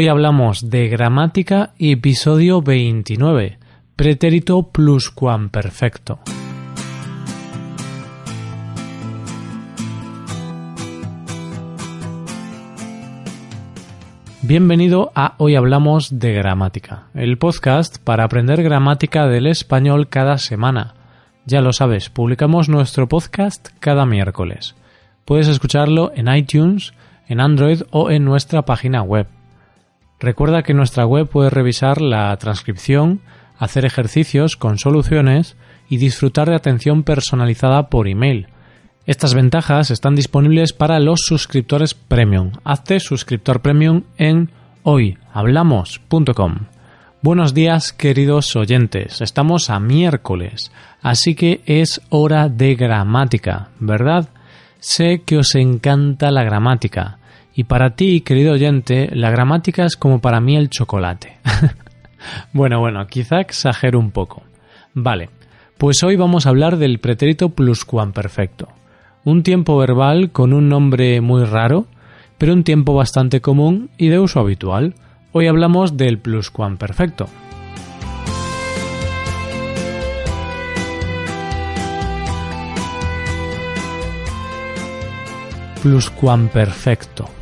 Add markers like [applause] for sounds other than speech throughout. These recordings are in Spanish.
Hoy hablamos de gramática episodio 29, pretérito pluscuamperfecto. Bienvenido a Hoy Hablamos de Gramática, el podcast para aprender gramática del español cada semana. Ya lo sabes, publicamos nuestro podcast cada miércoles. Puedes escucharlo en iTunes, en Android o en nuestra página web. Recuerda que en nuestra web puedes revisar la transcripción, hacer ejercicios con soluciones y disfrutar de atención personalizada por email. Estas ventajas están disponibles para los suscriptores premium. Hazte suscriptor premium en hoyhablamos.com. Buenos días queridos oyentes, estamos a miércoles, así que es hora de gramática, ¿verdad? Sé que os encanta la gramática, y para ti, querido oyente, la gramática es como para mí el chocolate. [laughs] bueno, bueno, quizá exagero un poco. Vale, pues hoy vamos a hablar del pretérito pluscuamperfecto. Un tiempo verbal con un nombre muy raro, pero un tiempo bastante común y de uso habitual. Hoy hablamos del pluscuamperfecto. Pluscuamperfecto.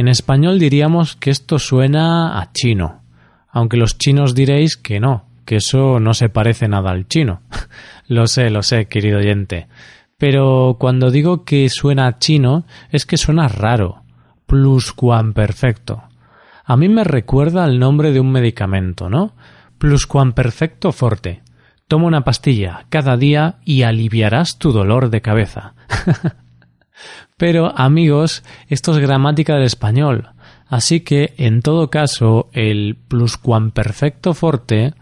En español diríamos que esto suena a chino, aunque los chinos diréis que no, que eso no se parece nada al chino. [laughs] lo sé, lo sé, querido oyente. Pero cuando digo que suena a chino es que suena raro, pluscuamperfecto. A mí me recuerda al nombre de un medicamento, ¿no? Pluscuamperfecto forte. Toma una pastilla cada día y aliviarás tu dolor de cabeza. [laughs] Pero, amigos, esto es gramática del español. Así que, en todo caso, el pluscuamperfecto forte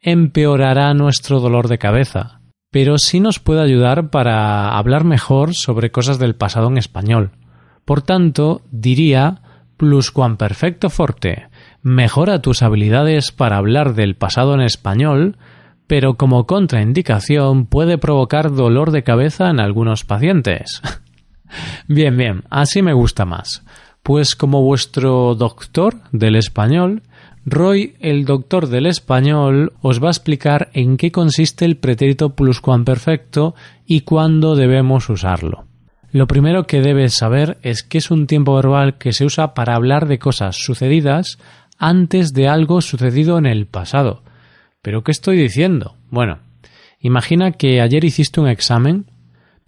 empeorará nuestro dolor de cabeza, pero sí nos puede ayudar para hablar mejor sobre cosas del pasado en español. Por tanto, diría pluscuamperfecto forte mejora tus habilidades para hablar del pasado en español, pero como contraindicación puede provocar dolor de cabeza en algunos pacientes. [laughs] Bien, bien, así me gusta más. Pues como vuestro doctor del español, Roy, el doctor del español, os va a explicar en qué consiste el pretérito pluscuamperfecto y cuándo debemos usarlo. Lo primero que debes saber es que es un tiempo verbal que se usa para hablar de cosas sucedidas antes de algo sucedido en el pasado. ¿Pero qué estoy diciendo? Bueno, imagina que ayer hiciste un examen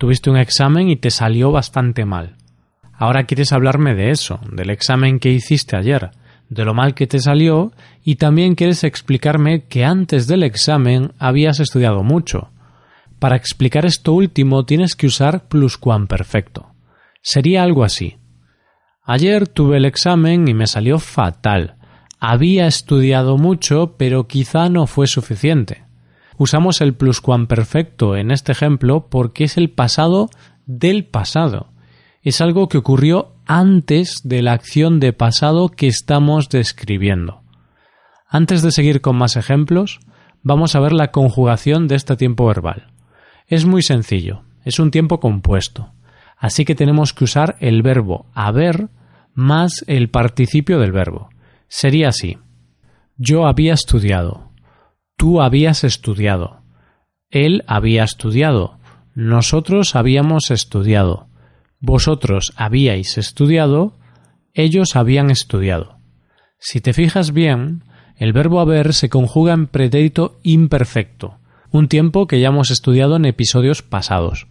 Tuviste un examen y te salió bastante mal. Ahora quieres hablarme de eso, del examen que hiciste ayer, de lo mal que te salió, y también quieres explicarme que antes del examen habías estudiado mucho. Para explicar esto último tienes que usar pluscuamperfecto. Sería algo así. Ayer tuve el examen y me salió fatal. Había estudiado mucho, pero quizá no fue suficiente. Usamos el pluscuamperfecto en este ejemplo porque es el pasado del pasado. Es algo que ocurrió antes de la acción de pasado que estamos describiendo. Antes de seguir con más ejemplos, vamos a ver la conjugación de este tiempo verbal. Es muy sencillo, es un tiempo compuesto, así que tenemos que usar el verbo haber más el participio del verbo. Sería así. Yo había estudiado. Tú habías estudiado. Él había estudiado. Nosotros habíamos estudiado. Vosotros habíais estudiado. Ellos habían estudiado. Si te fijas bien, el verbo haber se conjuga en pretérito imperfecto, un tiempo que ya hemos estudiado en episodios pasados.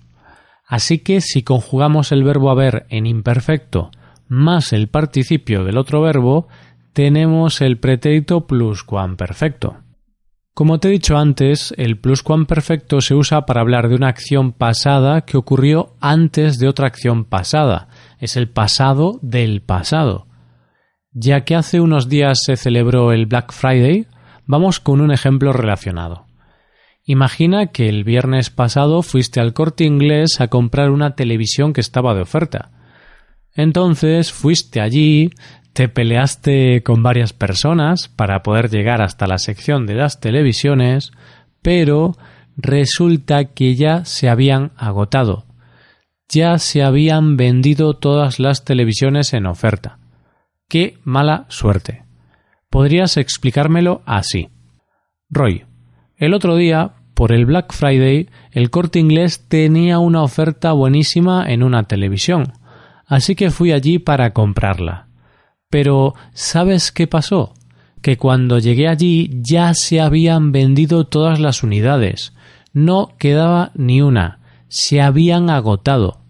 Así que si conjugamos el verbo haber en imperfecto más el participio del otro verbo, tenemos el pretérito pluscuamperfecto. Como te he dicho antes, el pluscuamperfecto se usa para hablar de una acción pasada que ocurrió antes de otra acción pasada. Es el pasado del pasado. Ya que hace unos días se celebró el Black Friday, vamos con un ejemplo relacionado. Imagina que el viernes pasado fuiste al corte inglés a comprar una televisión que estaba de oferta. Entonces fuiste allí, te peleaste con varias personas para poder llegar hasta la sección de las televisiones, pero resulta que ya se habían agotado. Ya se habían vendido todas las televisiones en oferta. ¡Qué mala suerte! Podrías explicármelo así. Roy, el otro día, por el Black Friday, el corte inglés tenía una oferta buenísima en una televisión, así que fui allí para comprarla. Pero, ¿sabes qué pasó? Que cuando llegué allí ya se habían vendido todas las unidades. No quedaba ni una. Se habían agotado.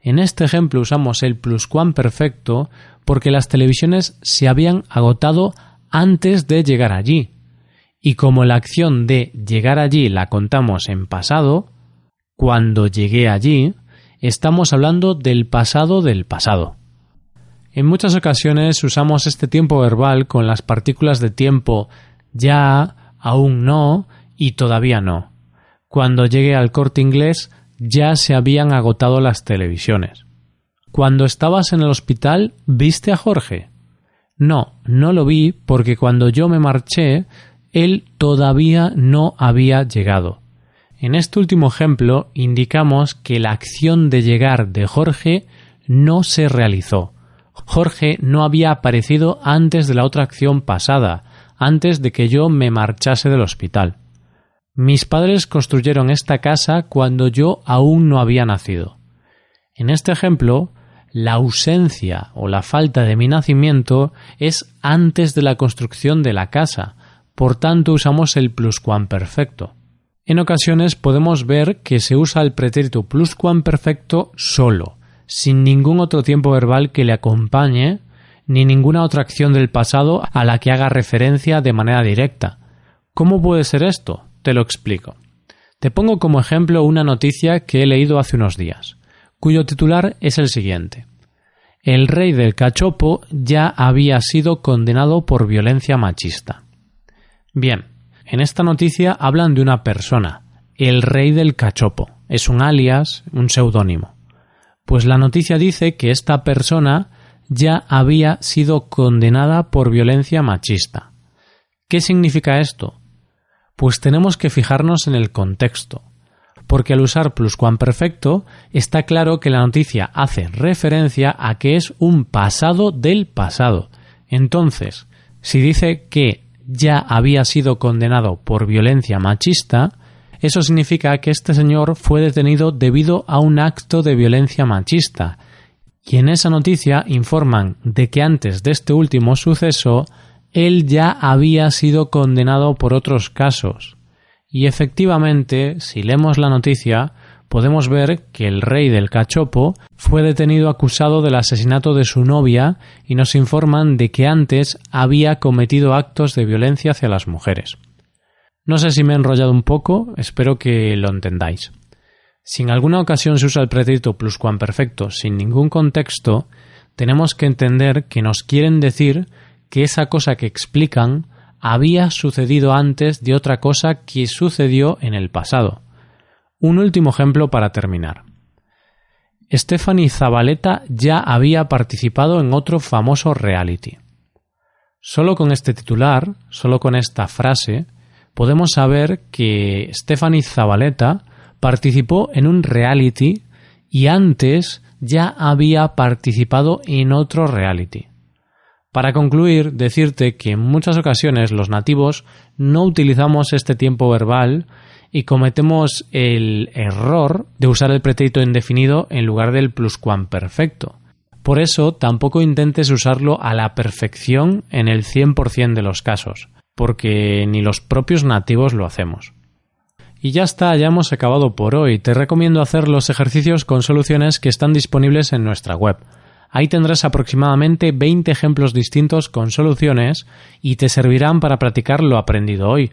En este ejemplo usamos el pluscuamperfecto porque las televisiones se habían agotado antes de llegar allí. Y como la acción de llegar allí la contamos en pasado, cuando llegué allí, estamos hablando del pasado del pasado. En muchas ocasiones usamos este tiempo verbal con las partículas de tiempo ya, aún no y todavía no. Cuando llegué al corte inglés ya se habían agotado las televisiones. Cuando estabas en el hospital, ¿viste a Jorge? No, no lo vi porque cuando yo me marché, él todavía no había llegado. En este último ejemplo indicamos que la acción de llegar de Jorge no se realizó. Jorge no había aparecido antes de la otra acción pasada, antes de que yo me marchase del hospital. Mis padres construyeron esta casa cuando yo aún no había nacido. En este ejemplo, la ausencia o la falta de mi nacimiento es antes de la construcción de la casa, por tanto usamos el pluscuamperfecto. En ocasiones podemos ver que se usa el pretérito pluscuamperfecto solo, sin ningún otro tiempo verbal que le acompañe ni ninguna otra acción del pasado a la que haga referencia de manera directa. ¿Cómo puede ser esto? Te lo explico. Te pongo como ejemplo una noticia que he leído hace unos días, cuyo titular es el siguiente. El rey del cachopo ya había sido condenado por violencia machista. Bien, en esta noticia hablan de una persona, el rey del cachopo. Es un alias, un seudónimo. Pues la noticia dice que esta persona ya había sido condenada por violencia machista. ¿Qué significa esto? Pues tenemos que fijarnos en el contexto, porque al usar pluscuamperfecto está claro que la noticia hace referencia a que es un pasado del pasado. Entonces, si dice que ya había sido condenado por violencia machista, eso significa que este señor fue detenido debido a un acto de violencia machista, y en esa noticia informan de que antes de este último suceso él ya había sido condenado por otros casos. Y efectivamente, si leemos la noticia, podemos ver que el rey del cachopo fue detenido acusado del asesinato de su novia y nos informan de que antes había cometido actos de violencia hacia las mujeres. No sé si me he enrollado un poco, espero que lo entendáis. Si en alguna ocasión se usa el pretérito pluscuamperfecto sin ningún contexto, tenemos que entender que nos quieren decir que esa cosa que explican había sucedido antes de otra cosa que sucedió en el pasado. Un último ejemplo para terminar. Stephanie Zabaleta ya había participado en otro famoso reality. Solo con este titular, solo con esta frase, podemos saber que Stephanie Zabaleta participó en un reality y antes ya había participado en otro reality. Para concluir, decirte que en muchas ocasiones los nativos no utilizamos este tiempo verbal y cometemos el error de usar el pretérito indefinido en lugar del pluscuamperfecto. Por eso tampoco intentes usarlo a la perfección en el 100% de los casos porque ni los propios nativos lo hacemos. Y ya está, ya hemos acabado por hoy. Te recomiendo hacer los ejercicios con soluciones que están disponibles en nuestra web. Ahí tendrás aproximadamente 20 ejemplos distintos con soluciones y te servirán para practicar lo aprendido hoy.